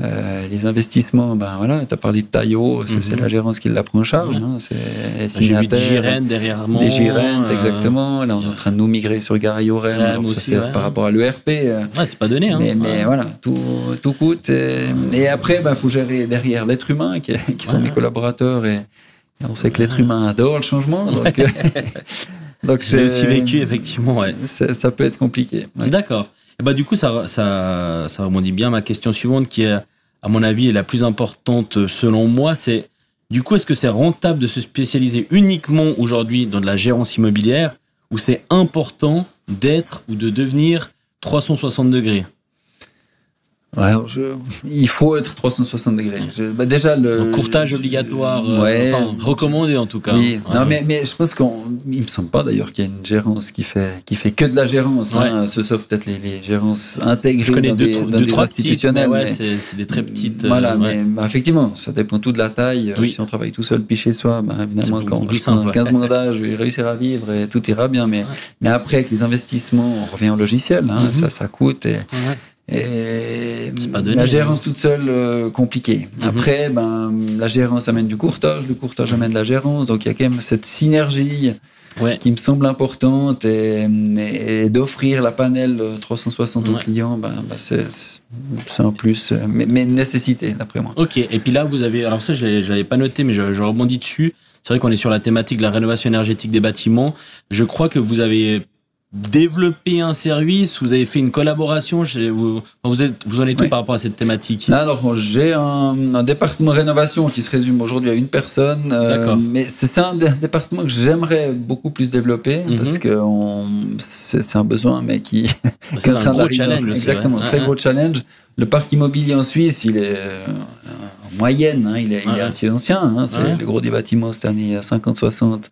Euh, les investissements, ben voilà, tu as parlé de Taillot, c'est mhm. la gérance qui la prend en charge. Hein, c'est J'ai vu des derrière moi. Des Girènes, exactement. Là, on est en train de nous migrer sur Garayo Rennes, aussi, par rapport à l'ERP. Ouais, c'est pas donné. Hein. Mais, mais voilà, tout, tout coûte. Et, après, il ben, faut gérer derrière l'être humain, qui, qui sont mes collaborateurs. Et, on sait que l'être humain adore le changement. Donc, donc c'est aussi vécu, effectivement. Ouais. Ça peut être compliqué. D'accord. Bah, du coup, ça, ça, ça rebondit bien ma question suivante qui est, à mon avis, est la plus importante selon moi. C'est du coup, est-ce que c'est rentable de se spécialiser uniquement aujourd'hui dans de la gérance immobilière ou c'est important d'être ou de devenir 360 degrés? Ouais, je, il faut être 360 degrés. bah déjà le courtage obligatoire, euh, enfin recommandé en tout cas. Oui. Non mais mais je pense qu'on, il me semble pas d'ailleurs qu'il y a une gérance qui fait qui fait que de la gérance, hein, sauf peut-être les, les gérances intégrées je connais dans, deux, des, dans des institutionnels. ouais, c'est des très petites. Voilà, euh, mais bah, effectivement, ça dépend tout de la taille. Oui. Si on travaille tout seul puis chez soi, bah, évidemment quand on a 15 mois d'âge, je vais réussir à vivre et tout ira bien. Mais mais après avec les investissements, on revient au logiciel, hein, mm-hmm. ça ça coûte et et la gérance toute seule, euh, compliquée. Mhm. Après, ben, la gérance amène du courtage, le courtage amène de la gérance, donc il y a quand même cette synergie qui me semble importante et, d'offrir la panel 360 aux clients, ben, ben c'est un plus, mais, mais une nécessité d'après moi. Ok, et puis là vous avez, alors ça je l'avais pas noté, mais je, je rebondis dessus. C'est vrai qu'on est sur la thématique de la rénovation énergétique des bâtiments. Je crois que vous avez développer un service Vous avez fait une collaboration vous, vous, êtes, vous en êtes tout par rapport à cette thématique? Alors, j'ai un, département rénovation qui se résume aujourd'hui à une personne. Euh, mais c'est un département que j'aimerais beaucoup plus développer mhm. parce que c'est un besoin, mais qui, est, en train un gros challenge. Exactement, très gros challenge. Le parc immobilier en Suisse, il est moyenne, hein, il, est, il, est, assez ancien. Hein, c'est le gros des bâtiments cette année, 50, 60,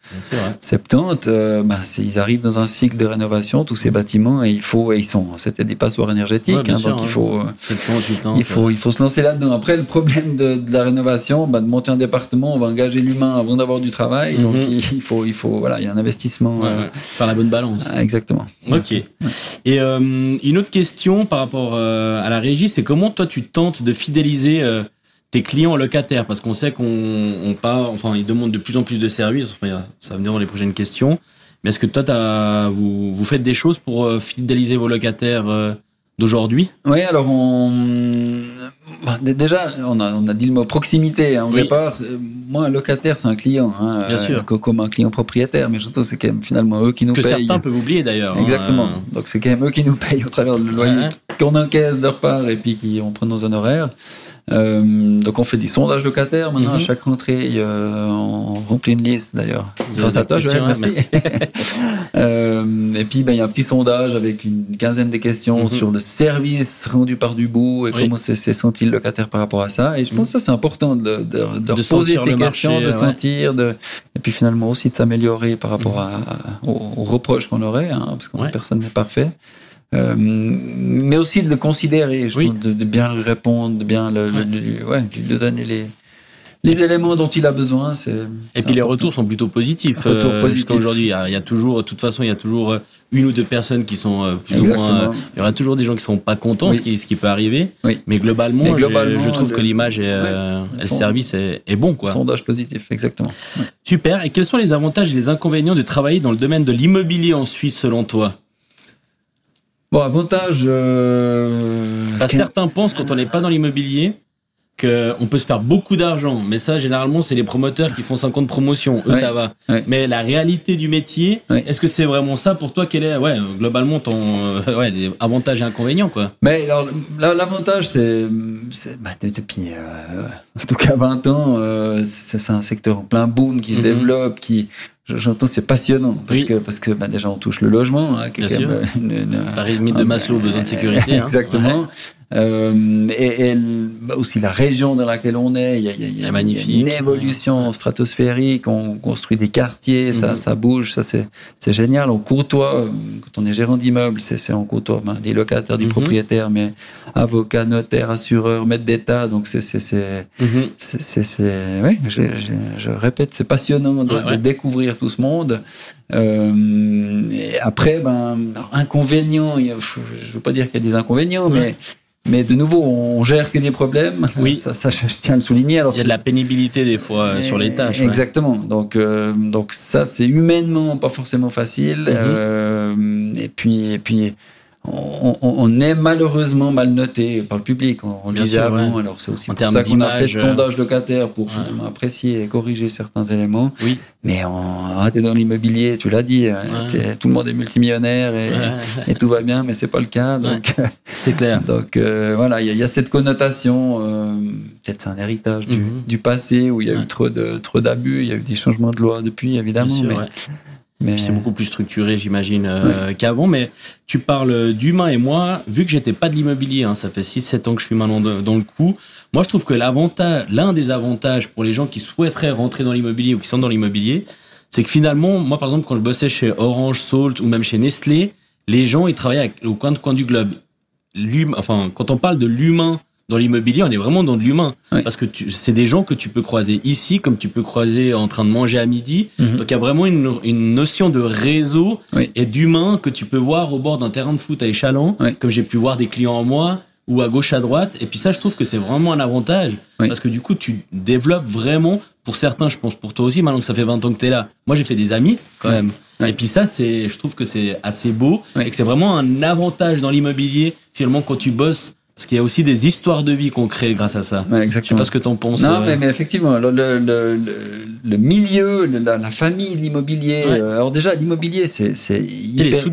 70. Euh, bah, ils arrivent dans un cycle de rénovation, tous ces bâtiments, et il faut, et ils sont, c'était des passoires énergétiques, hein, donc il faut, il faut, il faut se lancer là-dedans. Après, le problème de, de la rénovation, bah, de monter un département, on va engager l'humain avant d'avoir du travail, donc mhm. il, faut, il faut, voilà, il y a un investissement. Euh, Faire la bonne balance. Ah, exactement. Ok. Et euh, une autre question par rapport euh, à la régie, c'est comment toi tu tentes de fidéliser euh, tes clients locataires Parce qu'on sait qu'on on part, enfin, ils demandent de plus en plus de services. Enfin, ça va venir dans les prochaines questions. Mais est-ce que toi, as, vous, vous, faites des choses pour fidéliser vos locataires d'aujourd'hui? Oui, alors on... Bah, déjà, on a, on a dit le mot proximité hein, au départ. Euh, moi, un locataire, c'est un client. Hein, Bien sûr. Euh, comme un client propriétaire, mais surtout, c'est quand même finalement eux qui nous payent. Que certains peuvent oublier d'ailleurs. Hein. Exactement. Donc, c'est quand même eux qui nous payent au travers du loyer qu'on encaisse de leur part et puis qui on prend nos honoraires. Euh, donc on fait des sondages locataires maintenant à mhm. chaque rentrée. on remplit une liste d'ailleurs. Grâce à toi, Joël, merci. euh, et puis ben, il y a un petit sondage avec une quinzaine de questions mhm. sur le service rendu par Dubout et comment s'est senti le locataire par rapport à ça. Et je pense mhm. que ça c'est important de, de, de, poser ces questions, de sentir, de, et puis finalement aussi de s'améliorer par rapport à, aux, reproches qu'on aurait, hein, parce que personne n'est parfait. Euh, mais aussi de le considérer, je de, de, bien lui répondre, de bien le, le, ouais, lui donner les, les éléments dont il a besoin. C'est, et puis les retours sont plutôt positifs. Retours euh, positifs. Aujourd'hui, il y, a toujours, de toute façon, il y a toujours euh, une ou deux personnes qui sont euh, plus ou moins. il y aura toujours des gens qui sont pas contents, ce, qui, ce qui peut arriver. Oui. Mais globalement, globalement je, trouve que l'image et, le service est, est, bon. Quoi. Sondage positif, exactement. Super. Et quels sont les avantages et les inconvénients de travailler dans le domaine de l'immobilier en Suisse, selon toi? Bon, avantage. Euh... Bah, certains pensent quand on n'est pas dans l'immobilier qu'on peut se faire beaucoup d'argent, mais ça généralement c'est les promoteurs qui font 50 promotions, eux ça va. Mais la réalité du métier, est-ce que c'est vraiment ça pour toi? Quel est ouais globalement ton euh, ouais les avantages et inconvénients quoi? Mais alors l'avantage c'est bah, depuis euh, en tout cas 20 ans euh, c'est un secteur en plein boom qui se mm-hmm. développe qui J'entends, c'est passionnant parce que parce que bah, déjà on touche le logement, hein, qui est une, une, de Maslow, besoin de sécurité. Hein. Exactement. Euh, et, bah, aussi la région dans laquelle on est, il y a, il y a, une évolution stratosphérique, on construit des quartiers, ça, mhm. ça bouge, ça c'est, c'est génial. On courtoie, quand on est gérant d'immeuble, c'est, c'est on courtoie ben, des locataires, du mhm. propriétaire, mais avocat, notaire, assureur, maître d'État, donc c'est, c'est, c'est, c'est, c'est, oui, je, je, je, répète, c'est passionnant de, de découvrir tout ce monde. Euh, et après, ben, inconvénients, je ne veux pas dire qu'il y a des inconvénients, mais mais de nouveau, on gère que des problèmes. Oui. Ça, ça je tiens à le souligner. Alors, Il y a de la pénibilité des fois euh, sur les tâches. Exactement. Donc, euh, donc ça, c'est humainement pas forcément facile. Mm-hmm. euh, et puis, et puis, on, est malheureusement mal noté par le public. On, le disait avant, alors c'est aussi pour ça qu'on a fait ce sondage locataire pour apprécier et corriger certains éléments. Oui. Mais on, t'es dans l'immobilier, tu l'as dit, hein, tout le monde est multimillionnaire et, tout va bien, mais c'est pas le cas. Donc, c'est clair. Donc euh, voilà, il y, a cette connotation. Euh, peut-être c'est un héritage du, mhm. du, passé où il y a eu trop de trop d'abus, il y a eu des changements de loi depuis évidemment. mais, mais... c'est beaucoup plus structuré, j'imagine, euh, qu'avant. Mais tu parles d'humain et moi, vu que j'étais pas de l'immobilier, hein, ça fait 6-7 ans que je suis maintenant dans le coup. Moi, je trouve que l'avantage, l'un des avantages pour les gens qui souhaiteraient rentrer dans l'immobilier ou qui sont dans l'immobilier, c'est que finalement, moi, par exemple, quand je bossais chez Orange, Salt ou même chez Nestlé, les gens, ils travaillaient au coin de coin du globe. Enfin, quand on parle de l'humain dans l'immobilier, on est vraiment dans de l'humain. Parce que c'est des gens que tu peux croiser ici, comme tu peux croiser en train de manger à midi. Mhm. Donc il y a vraiment une, une notion de réseau et d'humain que tu peux voir au bord d'un terrain de foot à Échalon, comme j'ai pu voir des clients en moi ou à gauche à droite. Et puis ça, je trouve que c'est vraiment un avantage. Parce que du coup, tu développes vraiment, pour certains, je pense pour toi aussi, maintenant que ça fait 20 ans que tu es là. Moi, j'ai fait des amis quand même. Et puis ça, c'est, je trouve que c'est assez beau et que c'est vraiment un avantage dans l'immobilier, finalement, quand tu bosses parce qu'il y a aussi des histoires de vie qu'on crée grâce à ça. Ouais, exactement. Je sais pas ce que tu en penses. Non, euh. mais, mais, effectivement, le, le, le, le milieu, la, la, famille, l'immobilier. Euh, alors déjà, l'immobilier, c'est hyper,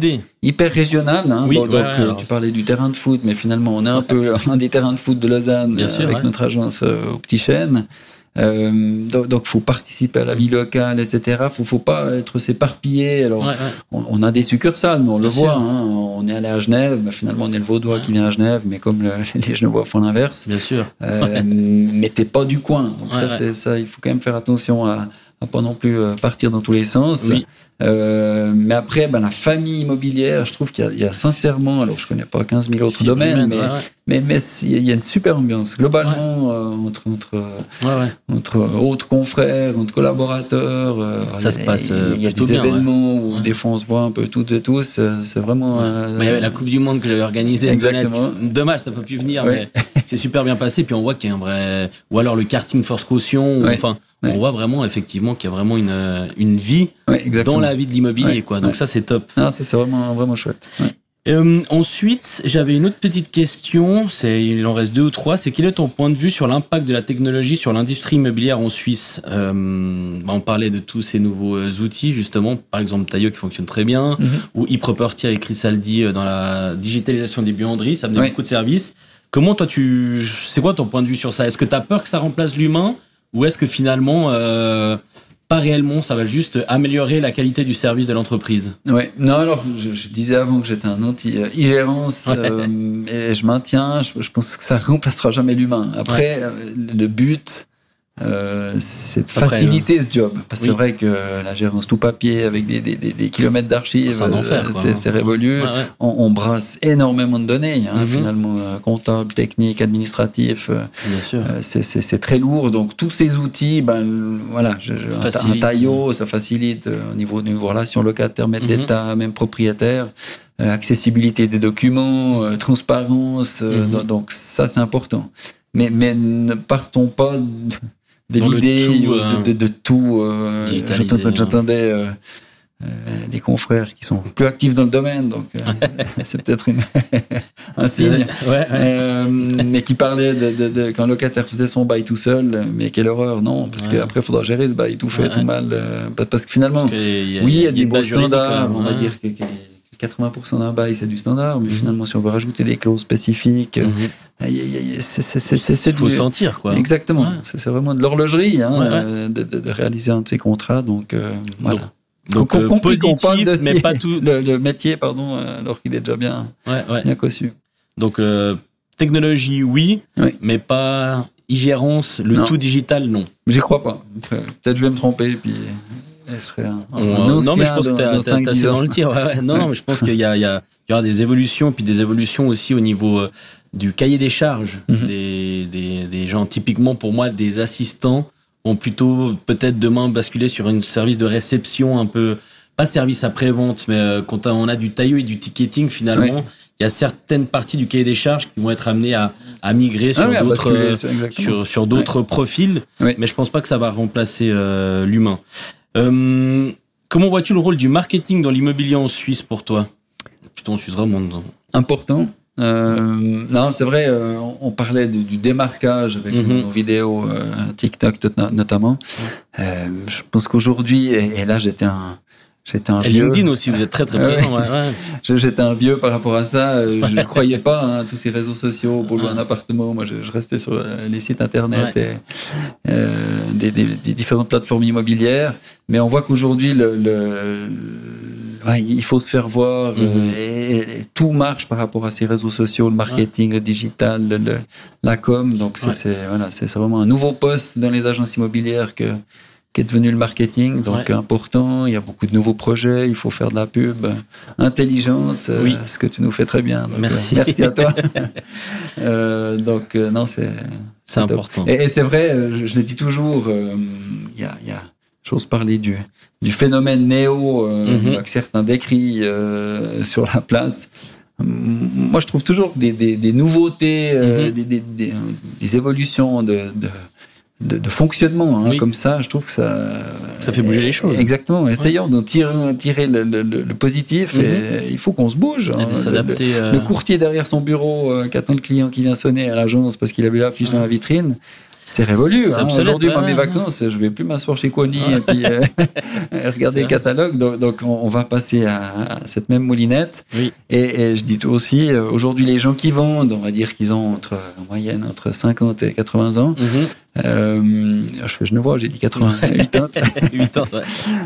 hyper régional. Hein, oui, donc, euh, tu parlais du terrain de foot, mais finalement, on est un peu un des terrains de foot de Lausanne Bien sûr, avec notre agence au Petit Chêne. Euh, donc, faut participer à la vie locale, etc. Faut, faut pas être s'éparpiller. Alors, On, a des succursales, mais on le voit. Hein. on est allé à Genève, mais finalement, on est le Vaudois qui vient à Genève, mais comme les Genevois font l'inverse. Bien sûr. Euh, mais t'es pas du coin. Donc ça, ça. Il faut quand même faire attention à, à pas non plus euh, partir dans tous les sens. Oui. Euh, mais après, ben, la famille immobilière, je trouve qu'il y, y, a sincèrement, alors je connais pas 15 000 autres domaines, mais, mais, mais il y a une super ambiance. Globalement, euh, entre, entre, entre autres confrères, entre collaborateurs, euh, ça se passe Il y a des événements où des fois on se voit un peu toutes et tous. C'est vraiment. il y avait la Coupe du Monde que j'avais organisée. Exactement. Dommage, t'as pas pu venir, mais c'est super bien passé. Puis on voit qu'il y a un vrai. Ou alors le karting force caution. Enfin, on voit vraiment effectivement qu'il y a vraiment une, une vie dans la vie de l'immobilier. quoi. Donc ça, c'est top. Ah, ça, c'est vraiment, vraiment chouette. Euh, ensuite, j'avais une autre petite question. C'est, il en reste deux ou trois. C'est quel est ton point de vue sur l'impact de la technologie sur l'industrie immobilière en Suisse? Euh, On parlait de tous ces nouveaux euh, outils, justement. Par exemple, Taillot qui fonctionne très bien, mm-hmm. ou eProperty avec Chrysaldi dans la digitalisation des buanderies. Ça me beaucoup de services. Comment toi, tu, c'est quoi ton point de vue sur ça? Est-ce que tu as peur que ça remplace l'humain? Ou est-ce que finalement, euh, pas réellement, ça va juste améliorer la qualité du service de l'entreprise Ouais, non, alors je, disais avant que j'étais un anti-gérance euh, et je maintiens, je, je, pense que ça remplacera jamais l'humain. Après, euh, le but, euh, faciliter ce job. Parce que c'est vrai que la gérance tout papier avec des, des, des, kilomètres d'archives, euh, c'est révolu. On, on, brasse énormément de données, hein, mhm. finalement, euh, comptable, technique, administratif. Euh, c'est très lourd. Donc tous ces outils, ben voilà, je, un, taillot, ça facilite au niveau de relations locataires, maître mhm. d'État, même propriétaire. accessibilité des documents, transparence, mhm. donc, ça c'est important. Mais, mais ne partons pas de l'idée de, de, de, tout. Euh, J'entendais euh, euh, des confrères qui sont plus actifs dans le domaine, donc euh, c'est peut-être un signe. Ouais, euh, mais qui parlait de, de, quand locataire faisait son bail tout seul, mais quelle horreur, non, parce qu'après il faudra gérer ce bail tout fait, tout mal. parce que finalement, oui, il y a, des beaux standards, on va dire que, 80% d'un bail, c'est du standard, mais mhm. finalement, si on veut rajouter des clauses spécifiques, mhm. c'est Il faut sentir, quoi. Exactement. C'est vraiment de l'horlogerie hein, euh, de, réaliser un de ces contrats. Donc, euh, voilà. Donc, donc positif, mais pas tout. Le, métier, pardon, euh, alors qu'il est déjà bien, bien conçu. Donc, technologie, oui, mais pas e-gérance, le tout digital, non. J'y crois pas. Peut-être je vais me tromper, puis non, mais je pense que t'as assez dans le tir. Non, non, mais je pense qu'il y, il y, aura des évolutions, puis des évolutions aussi au niveau euh, du cahier des charges mhm. des, des, des, gens. Typiquement, pour moi, des assistants vont plutôt peut-être demain basculer sur un service de réception un peu, pas service après-vente, mais euh, quand on a du taillot et du ticketing, finalement, il y a certaines parties du cahier des charges qui vont être amenées à, à migrer sur ah d'autres sur, sur d'autres profils, mais je pense pas que ça va remplacer euh, l'humain. Euh, comment vois-tu le rôle du marketing dans l'immobilier en Suisse pour toi? Plutôt en Suisse vraiment. Important. Euh, non, c'est vrai, euh, on parlait du, démarquage avec mhm. nos vidéos TikTok notamment. je pense qu'aujourd'hui, et, là j'étais un, J'étais un et vieux. LinkedIn aussi, vous êtes très très présent. Ouais. Ouais. J'étais un vieux par rapport à ça. Je, ne croyais pas hein, à tous ces réseaux sociaux pour louer un appartement. Moi, je, je, restais sur les sites internet et euh, des, des, des, différentes plateformes immobilières. Mais on voit qu'aujourd'hui, le, le, il faut se faire voir. Mhm. Euh, et, tout marche par rapport à ces réseaux sociaux, le marketing, le digital, le, la com. Donc c'est voilà, c'est vraiment un nouveau poste dans les agences immobilières que qui est devenu le marketing, donc important. Il y a beaucoup de nouveaux projets. Il faut faire de la pub intelligente, oui. ce que tu nous fais très bien. merci. Euh, merci à toi. euh, donc euh, non, c'est c'est important. Et, c'est vrai, euh, je, je, le dis toujours. Il y a, y a j'ose parler du du phénomène néo mm-hmm. que certains décrivent sur la place. Moi, je trouve toujours des, des, des nouveautés, mm-hmm. des, des, des, évolutions de, de de, de fonctionnement. Hein, Comme ça, je trouve que ça. Ça fait bouger les choses. Exactement. Essayons de tirer, tirer le, le, le, positif. et mhm. il faut qu'on se bouge. Hein. Euh. Le, courtier derrière son bureau euh, qui attend le client qui vient sonner à l'agence parce qu'il a vu l'affiche dans la vitrine. C'est révolu. Hein. Aujourd'hui, moi, mes vacances, je vais plus m'asseoir chez Kwani et puis euh, regarder le catalogue. Donc, donc on, va passer à, cette même moulinette. Oui. Et, et, je dis tout aussi, euh, aujourd'hui, les gens qui vendent, on va dire qu'ils ont entre, en moyenne entre 50 et 80 ans. Mhm. Euh, je fais Genevois, j'ai dit 88 ans. 8 ans, ouais.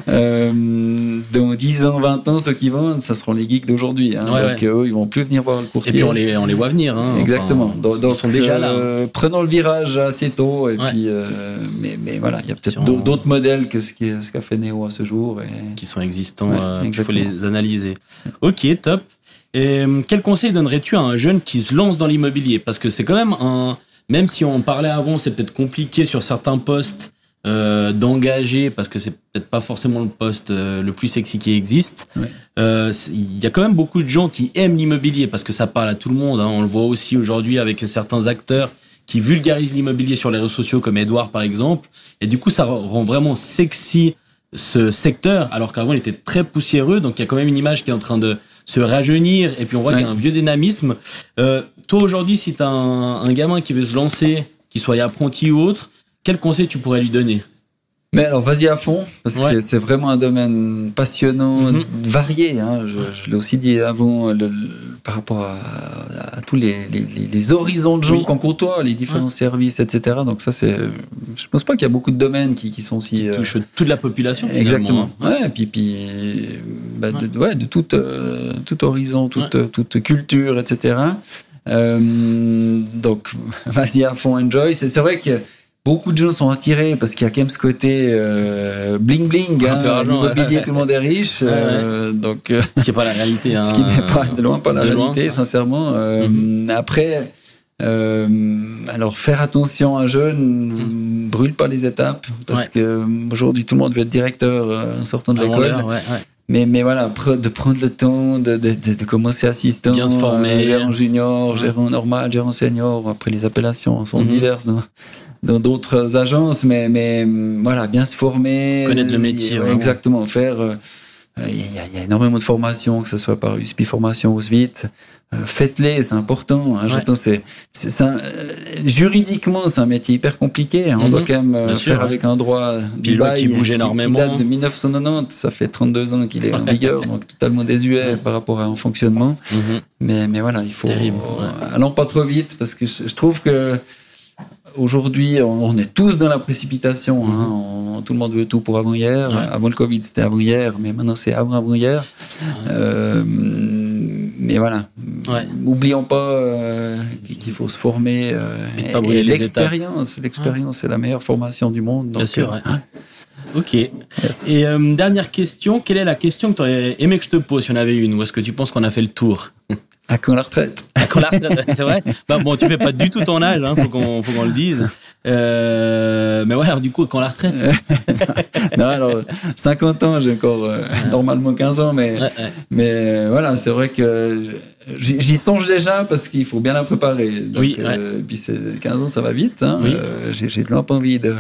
euh, dans 10 ans, 20 ans, ceux qui vendent, ça seront les geeks d'aujourd'hui. Hein, donc eux, ils vont plus venir voir le courtier. Et puis on les, on les voit venir. Hein, Exactement. donc, ils sont déjà là. Euh, prenons le virage assez tôt. Et puis, euh, mais, mais voilà, il y a peut-être d'autres modèles que ce qu'a fait Neo à ce jour. Et... Qui sont existants. Euh, il faut les analyser. Ok, top. Et quel conseil donnerais-tu à un jeune qui se lance dans l'immobilier? Parce que c'est quand même un même si on parlait avant, c'est peut-être compliqué sur certains postes euh, d'engager parce que c'est peut-être pas forcément le poste euh, le plus sexy qui existe. Euh, il y a quand même beaucoup de gens qui aiment l'immobilier parce que ça parle à tout le monde. Hein. On le voit aussi aujourd'hui avec certains acteurs qui vulgarisent l'immobilier sur les réseaux sociaux comme Edouard par exemple. Et du coup, ça rend vraiment sexy ce secteur alors qu'avant il était très poussiéreux. Donc il y a quand même une image qui est en train de se rajeunir et puis on voit qu'il y a un vieux dynamisme. Euh, toi aujourd'hui, si tu as un, gamin qui veut se lancer, qu'il soit apprenti ou autre, quel conseil tu pourrais lui donner? Mais alors, vas-y à fond, parce que c'est vraiment un domaine passionnant, mhm. varié. Hein. Je, l'ai aussi dit avant, par rapport à, tous les, les, horizons de gens qu'on côtoie, les différents services, etc. Donc ça, c'est. Je pense pas qu'il y a beaucoup de domaines qui, qui sont aussi. Qui euh, touchent toute la population. Exactement. Hein. Ouais, et puis, puis bah, de, ouais, de tout, euh, tout horizon, toute, toute culture, etc. Euh, donc, vas-y à fond, enjoy. C'est vrai que beaucoup de gens sont attirés parce qu'il y a quand même ce côté euh, bling bling, hein, l'immobilier, tout le monde est riche. Euh, donc, euh, ce qui n'est pas la réalité. Hein, ce qui n'est pas de loin pas la réalité, sincèrement. Mhm. Après, alors faire attention à un jeune, mhm. brûle pas les étapes parce que aujourd'hui tout le monde veut être directeur en sortant de l'école. Mais, mais voilà, de prendre le temps de, de, de, commencer assistant, Bien se former. gérant junior, gérant normal, gérant senior. Après, les appellations sont mhm. diverses dans d'autres agences, mais, mais voilà, bien se former. Connaître le métier. exactement, faire. Euh, il y, a, énormément de formations, que ce soit par USP Formation ou SVIT. Euh, faites-les, c'est important. Hein, c'est, c'est, euh, juridiquement, c'est un métier hyper compliqué. Hein, on doit mhm. quand même faire avec un droit du bail qui bouge énormément. Qui date de 1990, ça fait 32 ans qu'il est en vigueur, donc totalement désuet par rapport à un fonctionnement. Mhm. mais, mais voilà, il faut. Terrible, allons pas trop vite, parce que je trouve que Aujourd'hui, on est tous dans la précipitation. Hein. Mhm. tout le monde veut tout pour avant hier. Avant le Covid, c'était avant hier, mais maintenant c'est avant avant hier. Euh, mais voilà. N'oublions pas euh, qu'il faut se former. Euh, et, l'expérience, l'expérience, c'est la meilleure formation du monde. Bien sûr. Ok. Et dernière question, quelle est la question que tu aurais aimé que je te pose si on avait une? Ou est-ce que tu penses qu'on a fait le tour? à quand la retraite? À quand la retraite, c'est vrai. Bah, Bon, tu fais pas du tout ton âge, hein, faut qu'on qu'on le dise. Euh, mais ouais, alors du coup, quand la retraite? Non, alors 50 ans, j'ai encore euh, normalement 15 ans, mais mais euh, voilà, c'est vrai que j'y songe déjà parce qu'il faut bien la préparer. Donc, oui, euh, puis 15 ans, ça va vite. Hein. Oui. Euh, j'ai de pas envie de,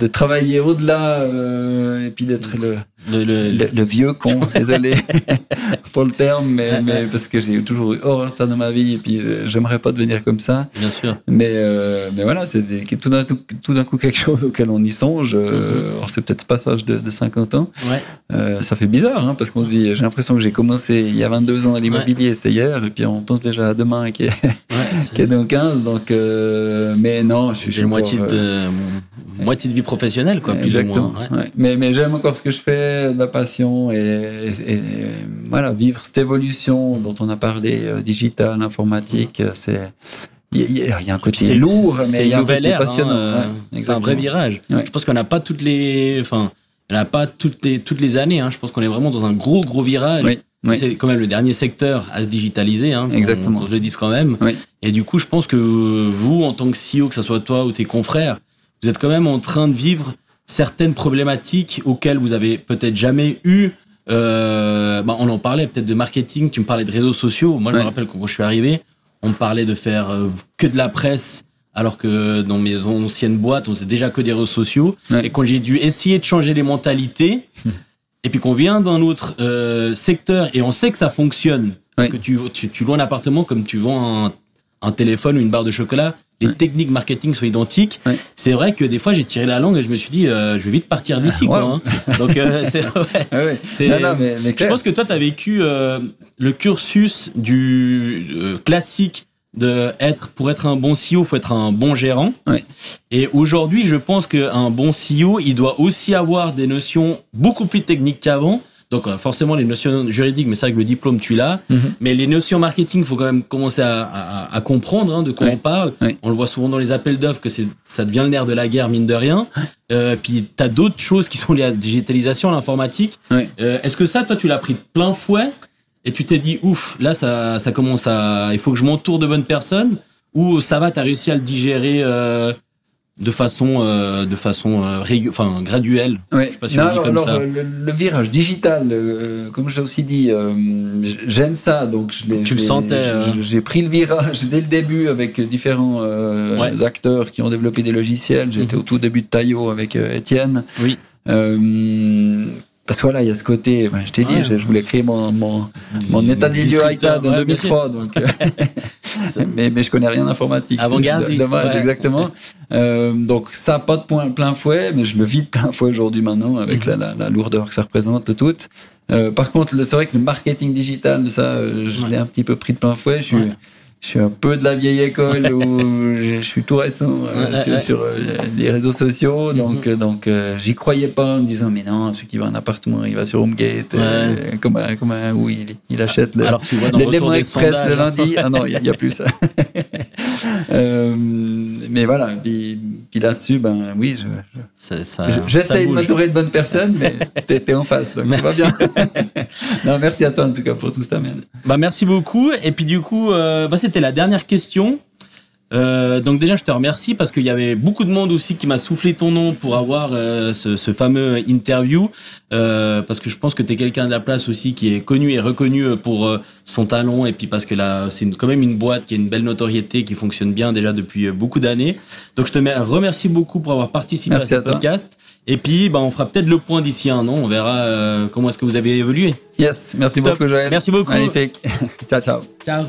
de travailler au-delà euh, et puis d'être le le, le, vieux con, désolé pour le terme, mais, mais parce que j'ai toujours eu horreur de ça dans ma vie et puis j'aimerais pas devenir comme ça. Bien sûr. Mais, mais voilà, c'est tout d'un tout, d'un coup quelque chose auquel on y songe. Mm-hmm. C'est peut-être ce passage de, de 50 ans. Ouais. ça fait bizarre hein, parce qu'on se dit, j'ai l'impression que j'ai commencé il y a 22 ans à l'immobilier, c'était hier et puis on pense déjà à demain qui est, qui est dans 15. Donc, euh, mais non, je suis moitié de euh, moitié de vie professionnelle, quoi. Exactement. Mais, mais j'aime encore ce que je fais, la passion et, voilà, vivre cette évolution dont on a parlé, euh, digital, informatique, c'est il y, a un côté lourd, mais il y a un côté hein, passionnant. c'est un vrai virage. Je pense qu'on n'a pas toutes les, enfin, on n'a pas toutes les toutes les années. Hein. Je pense qu'on est vraiment dans un gros gros virage. C'est quand même le dernier secteur à se digitaliser. Hein, Exactement. je le dise quand même. Et du coup, je pense que vous, en tant que CEO, que ce soit toi ou tes confrères, vous êtes quand même en train de vivre certaines problématiques auxquelles vous avez peut-être jamais eu. Euh, bah on en parlait peut-être de marketing. Tu me parlais de réseaux sociaux. Moi, je me rappelle quand je suis arrivé, on me parlait de faire euh, que de la presse. Alors que dans mes anciennes boîtes, on faisait déjà que des réseaux sociaux. Et quand j'ai dû essayer de changer les mentalités, et puis qu'on vient d'un autre euh, secteur et on sait que ça fonctionne, parce que tu, tu, tu loues un appartement comme tu vends un, un téléphone ou une barre de chocolat, les techniques marketing sont identiques. C'est vrai que des fois j'ai tiré la langue et je me suis dit euh, je vais vite partir d'ici quoi. Hein. Donc euh, c'est ouais, non, non, mais, mais je pense que toi tu as vécu euh, le cursus du euh, classique de être pour être un bon CEO, faut être un bon gérant. Ouais. Et aujourd'hui, je pense qu'un bon CEO, il doit aussi avoir des notions beaucoup plus techniques qu'avant. Donc euh, forcément les notions juridiques, mais c'est vrai que le diplôme tu l'as. Mhm. Mais les notions marketing, faut quand même commencer à, à, à comprendre hein, de quoi Ouais. on parle. Ouais. On le voit souvent dans les appels d'offres que c'est ça devient le nerf de la guerre mine de rien. Euh, puis t'as d'autres choses qui sont liées à la digitalisation, à l'informatique. Euh, Est-ce que ça, toi, tu l'as pris de plein fouet et tu t'es dit ouf, là ça ça commence à, il faut que je m'entoure de bonnes personnes ou ça va, t'as réussi à le digérer euh, de façon euh, de façon euh, régu- enfin graduelle? Ouais. Je sais pas si Non, on dit alors, comme alors, ça. Le, le virage digital, comme je l'ai aussi dit, j'aime ça. Donc je Tu le sentais, J'ai pris le virage dès le début avec différents Ouais. acteurs qui ont développé des logiciels. J'étais Mhm. au tout début de Taillot avec Étienne. Oui. Parce que voilà, il y a ce côté, ben, je t'ai dit, Ouais. je, je voulais créer mon, mon, mon état des lieux iPad en ouais, bien 2003, donc, euh, mais, mais je connais rien en informatique. c'est Avant-gardiste, Dommage, ouais. exactement. Euh, donc ça, pas de point plein fouet, mais je le vis de plein fouet aujourd'hui maintenant avec Mhm. la, la, la lourdeur que ça représente de tout. Euh, par contre, c'est vrai que le marketing digital, ça, je Ouais. l'ai un petit peu pris de plein fouet. Je suis. Je suis un peu de la vieille école où je, je suis tout récent euh, Ouais, sur, ouais. sur, euh, les réseaux sociaux. Donc, euh, donc j'y croyais pas en me disant, mais non, celui qui va un appartement, il va sur HomeGate, euh, comme, où il, il achète le, Alors tu vois dans le Express sondages, le lundi. Ah non, il n'y a, plus ça. Mais voilà, puis, puis là-dessus, ben oui, je, ça- je- j'essaye de m'entourer de bonnes personnes, mais t'es, t'es en face, donc tout va bien. non, merci à toi en tout cas pour tout ça, man. Bah merci beaucoup. Et puis du coup, bah, c'était la dernière question. Euh, donc déjà, je te remercie parce qu'il y avait beaucoup de monde aussi qui m'a soufflé ton nom pour avoir euh, ce, ce fameux interview. Euh, parce que je pense que tu es quelqu'un de la place aussi qui est connu et reconnu pour son talent et puis parce que là, c'est quand même une boîte qui a une belle notoriété, qui fonctionne bien déjà depuis beaucoup d'années. Donc je te mer- remercie beaucoup pour avoir participé Merci à ce podcast. Et puis, bah, on fera peut-être le point d'ici un an. On verra comment est-ce que vous avez évolué. Yes, merci Top. beaucoup Joël. Merci beaucoup. Magnifique. ciao, ciao. Ciao.